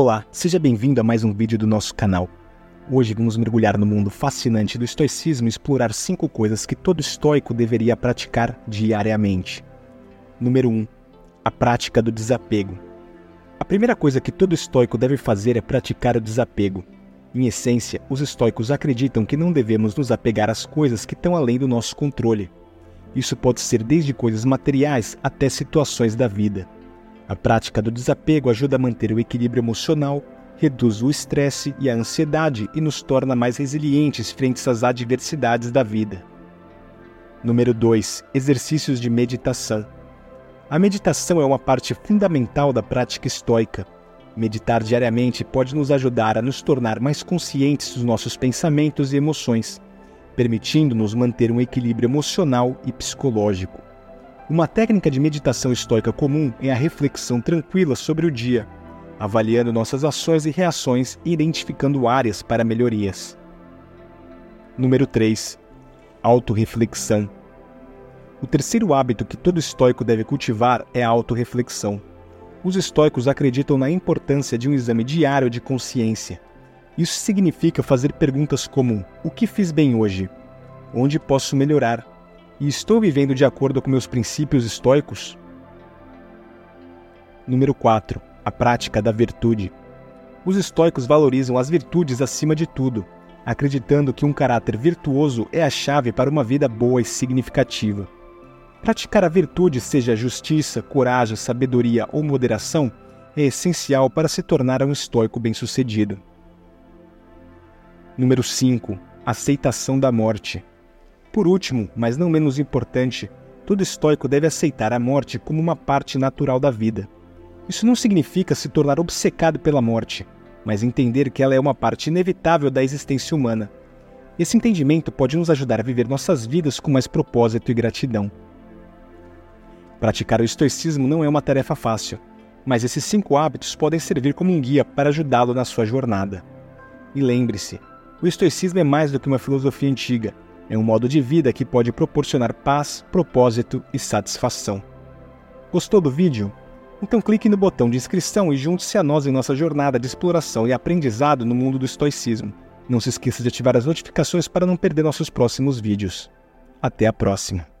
Olá, seja bem-vindo a mais um vídeo do nosso canal. Hoje vamos mergulhar no mundo fascinante do estoicismo e explorar cinco coisas que todo estoico deveria praticar diariamente. Número 1. A prática do desapego. A primeira coisa que todo estoico deve fazer é praticar o desapego. Em essência, os estoicos acreditam que não devemos nos apegar às coisas que estão além do nosso controle. Isso pode ser desde coisas materiais até situações da vida. A prática do desapego ajuda a manter o equilíbrio emocional, reduz o estresse e a ansiedade e nos torna mais resilientes frente às adversidades da vida. Número 2. Exercícios de meditação. A meditação é uma parte fundamental da prática estoica. Meditar diariamente pode nos ajudar a nos tornar mais conscientes dos nossos pensamentos e emoções, permitindo-nos manter um equilíbrio emocional e psicológico. Uma técnica de meditação estoica comum é a reflexão tranquila sobre o dia, avaliando nossas ações e reações e identificando áreas para melhorias. Número 3. Autoreflexão. O terceiro hábito que todo estoico deve cultivar é a autorreflexão. Os estoicos acreditam na importância de um exame diário de consciência. Isso significa fazer perguntas como: o que fiz bem hoje? Onde posso melhorar? E estou vivendo de acordo com meus princípios estoicos? Número 4. A prática da virtude. Os estoicos valorizam as virtudes acima de tudo, acreditando que um caráter virtuoso é a chave para uma vida boa e significativa. Praticar a virtude, seja justiça, coragem, sabedoria ou moderação, é essencial para se tornar um estoico bem-sucedido. Número 5. Aceitação da morte. Por último, mas não menos importante, todo estoico deve aceitar a morte como uma parte natural da vida. Isso não significa se tornar obcecado pela morte, mas entender que ela é uma parte inevitável da existência humana. Esse entendimento pode nos ajudar a viver nossas vidas com mais propósito e gratidão. Praticar o estoicismo não é uma tarefa fácil, mas esses cinco hábitos podem servir como um guia para ajudá-lo na sua jornada. E lembre-se, o estoicismo é mais do que uma filosofia antiga, é um modo de vida que pode proporcionar paz, propósito e satisfação. Gostou do vídeo? Então clique no botão de inscrição e junte-se a nós em nossa jornada de exploração e aprendizado no mundo do estoicismo. Não se esqueça de ativar as notificações para não perder nossos próximos vídeos. Até a próxima!